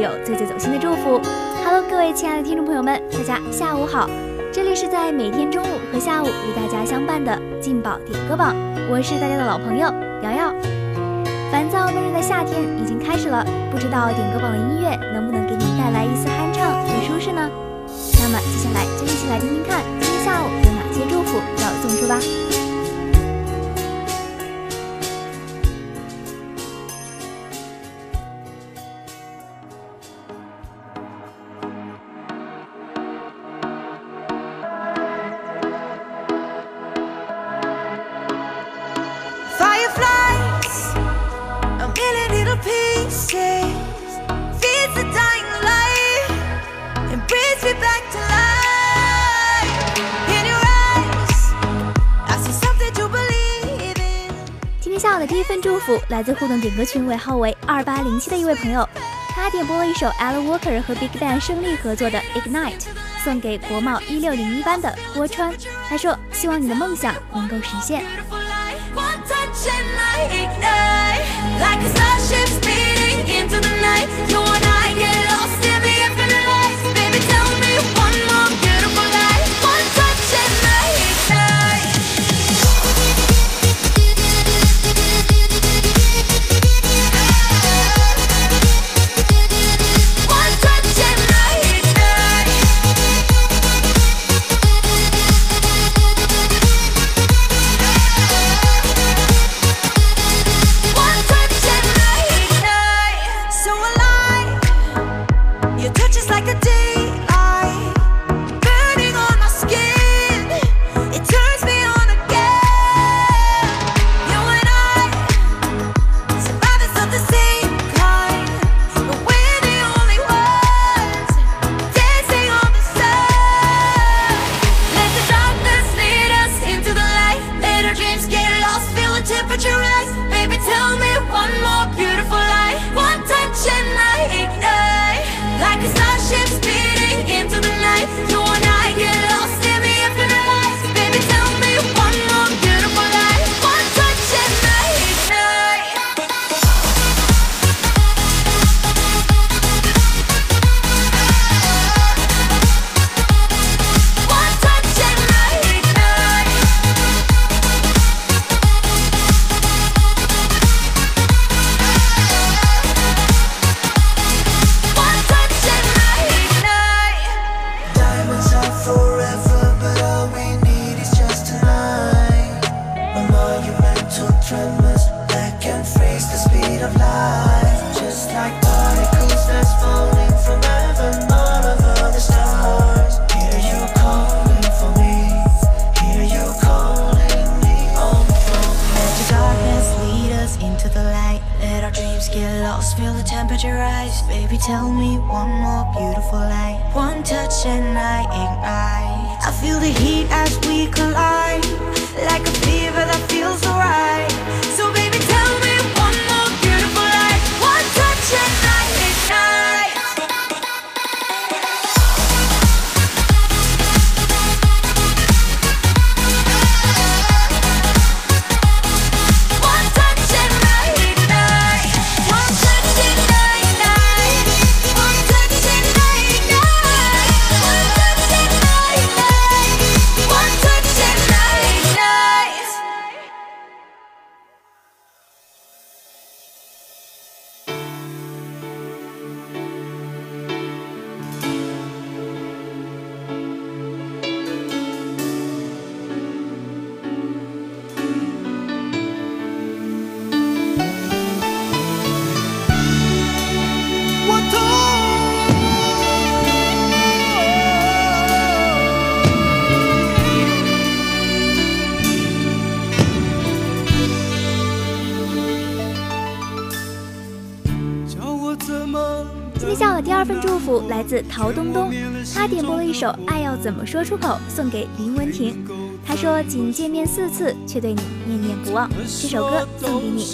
有最最走心的祝福。Hello，各位亲爱的听众朋友们，大家下午好！这里是在每天中午和下午与大家相伴的劲宝点歌榜，我是大家的老朋友瑶瑶。烦躁闷热的夏天已经开始了，不知道点歌榜的音乐能不能给你带来一丝酣畅与舒适呢？那么接下来就一起来听听看，今天下午有哪些祝福要送出吧。今天下午的第一份祝福来自互动点歌群尾号为二八零七的一位朋友，他点播了一首 Alan Walker 和 Big Bang 胜利合作的 Ignite，送给国贸一六零一班的郭川。他说：“希望你的梦想能够实现。Beautiful light, one touch and I ignite like a starship speeding into the night. you the heat 福来自陶东东，他点播了一首《爱要怎么说出口》，送给林文婷。他说仅见面四次，却对你念念不忘，这首歌送给你。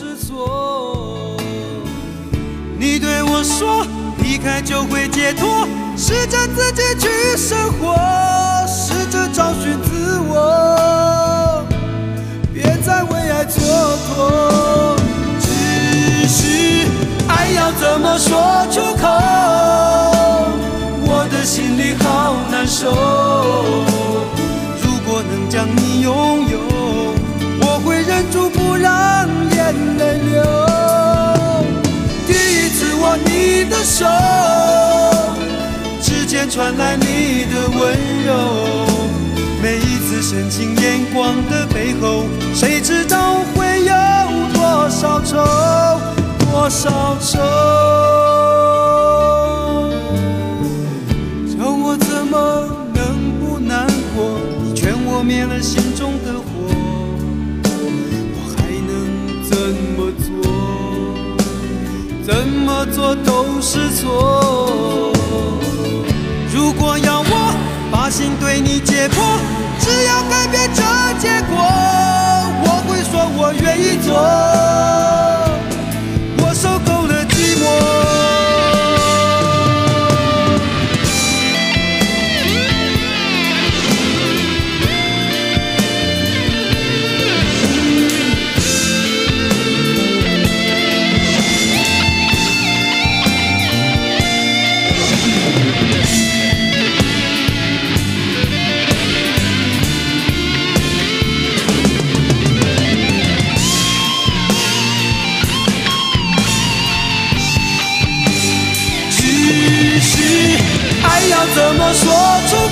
你对我说，离开就会解脱，试着自己去生活，试着找寻自我，别再为爱蹉跎。只是爱要怎么说出口，手，指尖传来你的温柔。每一次深情眼光的背后，谁知道都是错。如果要我把心对你解剖，只要改变这结果，我会说我愿意做。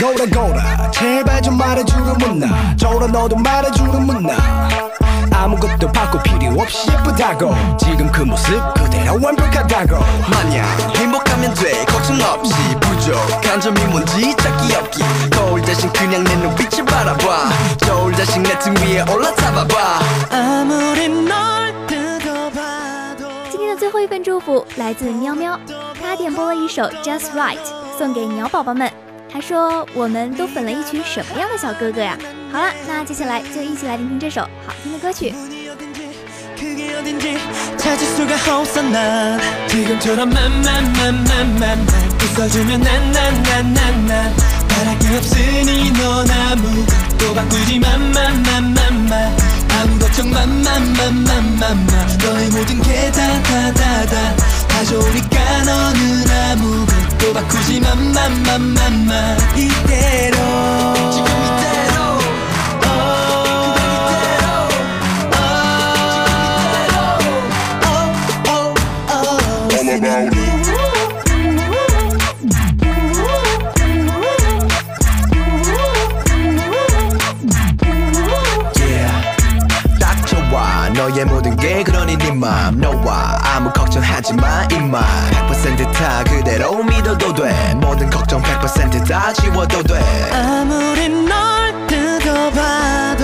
거라 거라 제발 좀 말해주는 문나 저라 너도 말해주는 문나 아무것도 바꿀 필요 없이 예쁘다고 지금 그 모습 그대로 완벽하다고 마냥 행복하면 돼 걱정 없이 부족한 점이 뭔지 찾기 없기 거울 자신 그냥 내 눈빛을 바라봐 저울 자신 내 등 위에 올라타봐봐 아무리 널 뜯어봐도 今天的最后一份祝福来自喵喵， 他点播了一首《Just Right》，送给鸟宝宝们。他说：“我们都粉了一群什么样的小哥哥呀？”好了，那接下来就一起来聆听这首好听的歌曲。 그게 어딘지 찾을 수가 없어 난 지금처럼 만만만만만만 웃어주면 난난난난난 바랄 게 없으니 넌 아무것도 바꾸지 만만만만만 아무것도 맘맘맘맘맘맘 너의 모든 게 다 다 다다 다 좋으니까 너는 아무것도 바꾸지 맘맘맘맘맘 이대로 지금 이대로 어, 그냥 이대로 어, 어, 어, 어. All about it 너의 모든 게 그러니 네맘 너와 아무 걱정하지 마 이만 100%다 그대로 믿어도 돼. 모든 걱정 100%다 지워도 돼. 아무리 널 뜯어봐도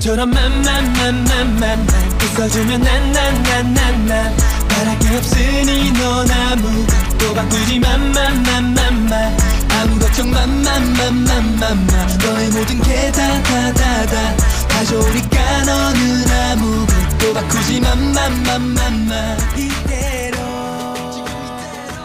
지금처럼 맘맘맘맘맘 웃어주면 난난난난난 바랄 게 없으니 넌 아무것도 바꾸지 맘맘맘맘맘 아무 걱정 맘맘맘맘맘맘 너의 모든 게 다 다 다다 다 좋으니까 너는 아무것도 바꾸지 맘맘맘맘맘 이대로 지금 이대로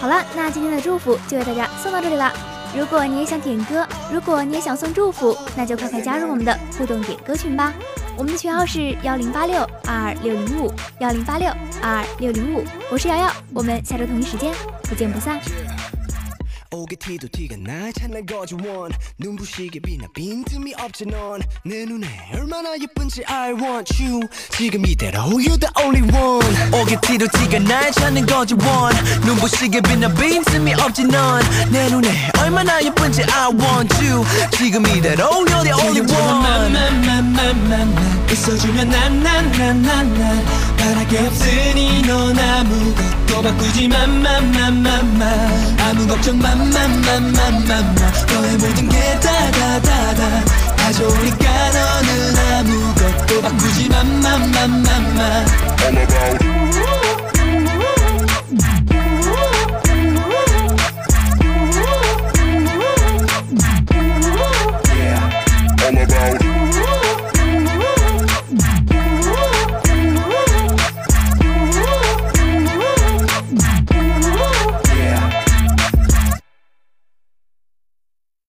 好了，那今天的祝福就为大家送到这里啦。 如果你也想点歌，如果你也想送祝福，那就快快加入我们的互动点歌群吧。我们的群号是幺零八六二二六零五幺零八六二二六零五，我是瑶瑶，我们下周同一时间不见不散。 오게 티도 티가 나 찬란 거지 원. 눈부시게 빛나 빈틈이 없지 넌. 내 눈에 얼마나 예쁜지 I want you. 지금 이대로 You're the only one. 오게 티도 티가 날 찾는 거지 원. 눈부시게 빛나 빈틈이 없지 넌. 내 눈에 얼마나 예쁜지 I want you. 지금 이대로 You're the only one. 있어주면 난난난난난 바랄 게 없으니 넌 아무것도 바꾸지 맘맘맘맘맘 아무 걱정 맘맘맘맘맘 너의 모든 게 다다다다. 다 좋으니까 너는 아무것도 바꾸지 맘맘맘맘맘.